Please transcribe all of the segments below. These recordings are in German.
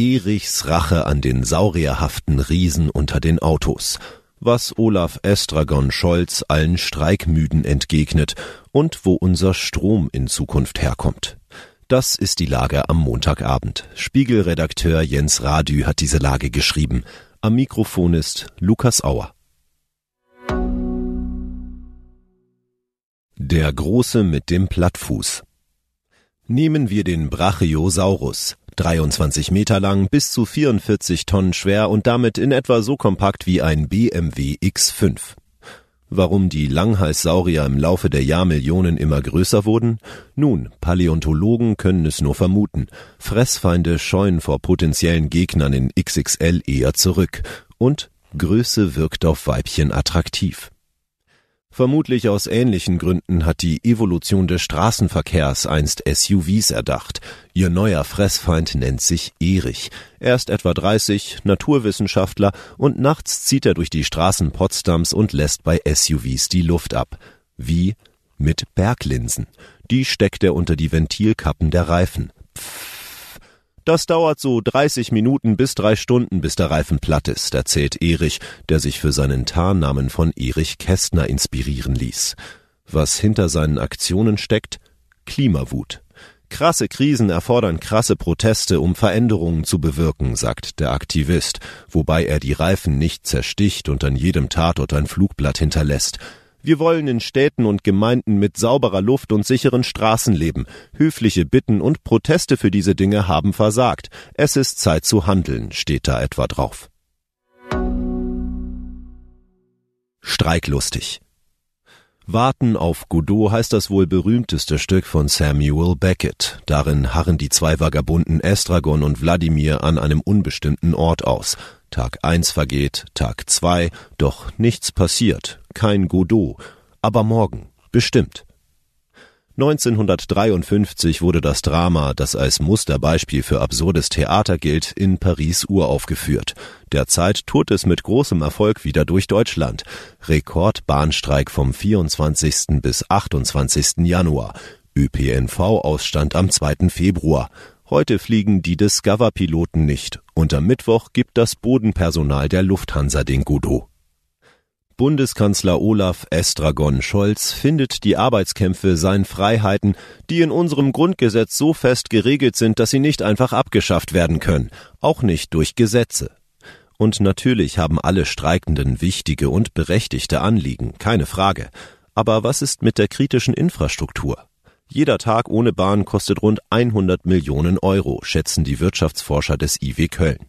Erichs Rache an den saurierhaften Riesen unter den Autos. Was Olaf Estragon Scholz allen Streikmüden entgegnet und wo unser Strom in Zukunft herkommt. Das ist die Lage am Montagabend. Spiegelredakteur Jens Radü hat diese Lage geschrieben. Am Mikrofon ist Lukas Auer. Der Große mit dem Plattfuß. Nehmen wir den Brachiosaurus. 23 Meter lang, bis zu 44 Tonnen schwer und damit in etwa so kompakt wie ein BMW X5. Warum die Langhalssaurier im Laufe der Jahrmillionen immer größer wurden? Nun, Paläontologen können es nur vermuten. Fressfeinde scheuen vor potenziellen Gegnern in XXL eher zurück. Und Größe wirkt auf Weibchen attraktiv. Vermutlich aus ähnlichen Gründen hat die Evolution des Straßenverkehrs einst SUVs erdacht. Ihr neuer Fressfeind nennt sich Erich. Er ist etwa 30, Naturwissenschaftler und nachts zieht er durch die Straßen Potsdams und lässt bei SUVs die Luft ab. Wie? Mit Berglinsen. Die steckt er unter die Ventilkappen der Reifen. Das dauert so 30 Minuten bis drei Stunden, bis der Reifen platt ist, erzählt Erich, der sich für seinen Tarnnamen von Erich Kästner inspirieren ließ. Was hinter seinen Aktionen steckt? Klimawut. Krasse Krisen erfordern krasse Proteste, um Veränderungen zu bewirken, sagt der Aktivist, wobei er die Reifen nicht zersticht und an jedem Tatort ein Flugblatt hinterlässt. Wir wollen in Städten und Gemeinden mit sauberer Luft und sicheren Straßen leben. Höfliche Bitten und Proteste für diese Dinge haben versagt. Es ist Zeit zu handeln, steht da etwa drauf. Streiklustig. Warten auf Godot heißt das wohl berühmteste Stück von Samuel Beckett. Darin harren die zwei Vagabunden Estragon und Wladimir an einem unbestimmten Ort aus. Tag eins vergeht, Tag zwei, doch nichts passiert, kein Godot, aber morgen, bestimmt. 1953 wurde das Drama, das als Musterbeispiel für absurdes Theater gilt, in Paris uraufgeführt. Derzeit tourt es mit großem Erfolg wieder durch Deutschland. Rekordbahnstreik vom 24. bis 28. Januar. ÖPNV-Ausstand am 2. Februar. Heute fliegen die Discover-Piloten nicht und am Mittwoch gibt das Bodenpersonal der Lufthansa den Godot. Bundeskanzler Olaf Estragon Scholz findet, die Arbeitskämpfe seien Freiheiten, die in unserem Grundgesetz so fest geregelt sind, dass sie nicht einfach abgeschafft werden können, auch nicht durch Gesetze. Und natürlich haben alle Streikenden wichtige und berechtigte Anliegen, keine Frage. Aber was ist mit der kritischen Infrastruktur? Jeder Tag ohne Bahn kostet rund 100 Millionen Euro, schätzen die Wirtschaftsforscher des IW Köln.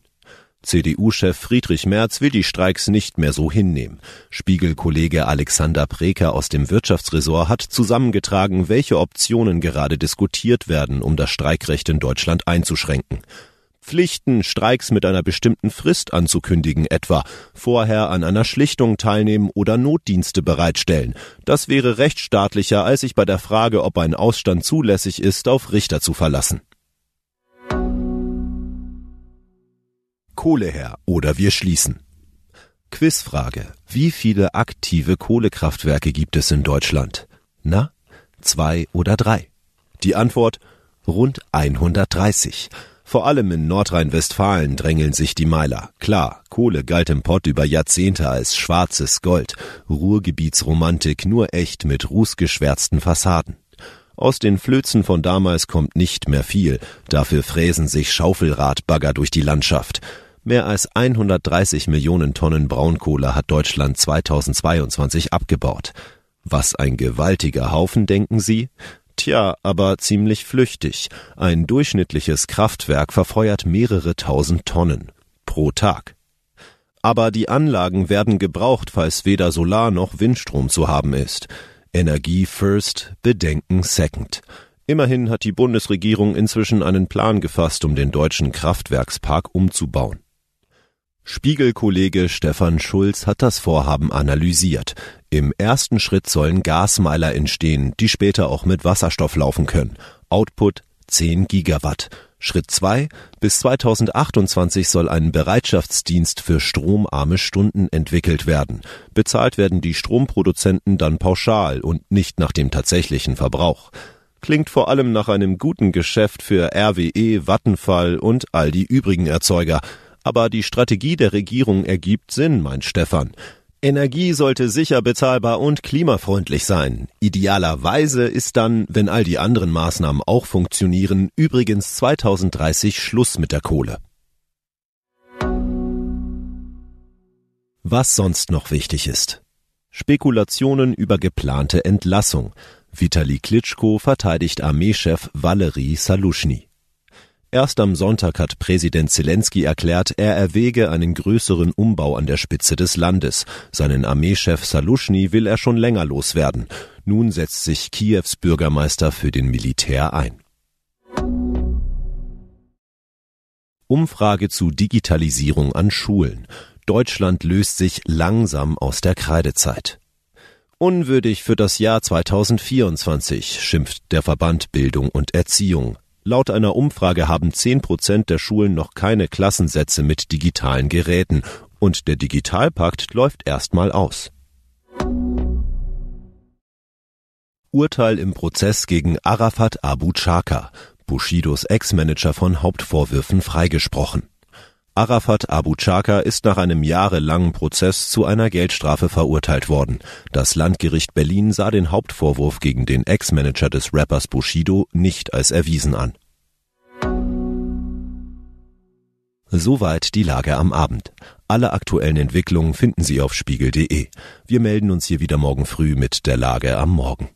CDU-Chef Friedrich Merz will die Streiks nicht mehr so hinnehmen. Spiegelkollege Alexander Preker aus dem Wirtschaftsressort hat zusammengetragen, welche Optionen gerade diskutiert werden, um das Streikrecht in Deutschland einzuschränken. Pflichten, Streiks mit einer bestimmten Frist anzukündigen, etwa vorher an einer Schlichtung teilnehmen oder Notdienste bereitstellen. Das wäre rechtsstaatlicher, als sich bei der Frage, ob ein Ausstand zulässig ist, auf Richter zu verlassen. Kohle her oder wir schließen. Quizfrage. Wie viele aktive Kohlekraftwerke gibt es in Deutschland? Na, zwei oder drei? Die Antwort rund 130. Vor allem in Nordrhein-Westfalen drängeln sich die Meiler. Klar, Kohle galt im Pott über Jahrzehnte als schwarzes Gold, Ruhrgebietsromantik nur echt mit rußgeschwärzten Fassaden. Aus den Flözen von damals kommt nicht mehr viel, dafür fräsen sich Schaufelradbagger durch die Landschaft. Mehr als 130 Millionen Tonnen Braunkohle hat Deutschland 2022 abgebaut. Was ein gewaltiger Haufen, denken Sie? Tja, aber ziemlich flüchtig. Ein durchschnittliches Kraftwerk verfeuert mehrere tausend Tonnen pro Tag. Aber die Anlagen werden gebraucht, falls weder Solar noch Windstrom zu haben ist. Energie first, Bedenken second. Immerhin hat die Bundesregierung inzwischen einen Plan gefasst, um den deutschen Kraftwerkspark umzubauen. Spiegelkollege Stefan Schulz hat das Vorhaben analysiert. Im ersten Schritt sollen Gasmeiler entstehen, die später auch mit Wasserstoff laufen können. Output 10 Gigawatt. Schritt 2. Bis 2028 soll ein Bereitschaftsdienst für stromarme Stunden entwickelt werden. Bezahlt werden die Stromproduzenten dann pauschal und nicht nach dem tatsächlichen Verbrauch. Klingt vor allem nach einem guten Geschäft für RWE, Vattenfall und all die übrigen Erzeuger. Aber die Strategie der Regierung ergibt Sinn, meint Stefan. Energie sollte sicher bezahlbar und klimafreundlich sein. Idealerweise ist dann, wenn all die anderen Maßnahmen auch funktionieren, übrigens 2030 Schluss mit der Kohle. Was sonst noch wichtig ist. Spekulationen über geplante Entlassung. Vitali Klitschko verteidigt Armeechef Valery Saluschny. Erst am Sonntag hat Präsident Zelensky erklärt, er erwäge einen größeren Umbau an der Spitze des Landes. Seinen Armeechef Saluschny will er schon länger loswerden. Nun setzt sich Kiews Bürgermeister für den Militär ein. Umfrage zu Digitalisierung an Schulen. Deutschland löst sich langsam aus der Kreidezeit. Unwürdig für das Jahr 2024, schimpft der Verband Bildung und Erziehung. Laut einer Umfrage haben zehn Prozent der Schulen noch keine Klassensätze mit digitalen Geräten und der Digitalpakt läuft erstmal aus. Urteil im Prozess gegen Arafat Abu Chaka, Bushidos Ex-Manager von Hauptvorwürfen freigesprochen. Arafat Abu Chaka ist nach einem jahrelangen Prozess zu einer Geldstrafe verurteilt worden. Das Landgericht Berlin sah den Hauptvorwurf gegen den Ex-Manager des Rappers Bushido nicht als erwiesen an. Soweit die Lage am Abend. Alle aktuellen Entwicklungen finden Sie auf spiegel.de. Wir melden uns hier wieder morgen früh mit der Lage am Morgen.